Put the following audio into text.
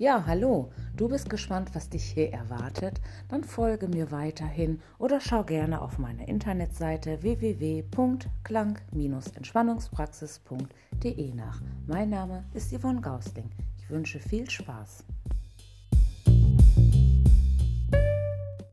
Ja, hallo, du bist gespannt, was dich hier erwartet? Dann folge mir weiterhin oder schau gerne auf meine Internetseite www.klang-entspannungspraxis.de nach. Mein Name ist Yvonne Gausling. Ich wünsche viel Spaß.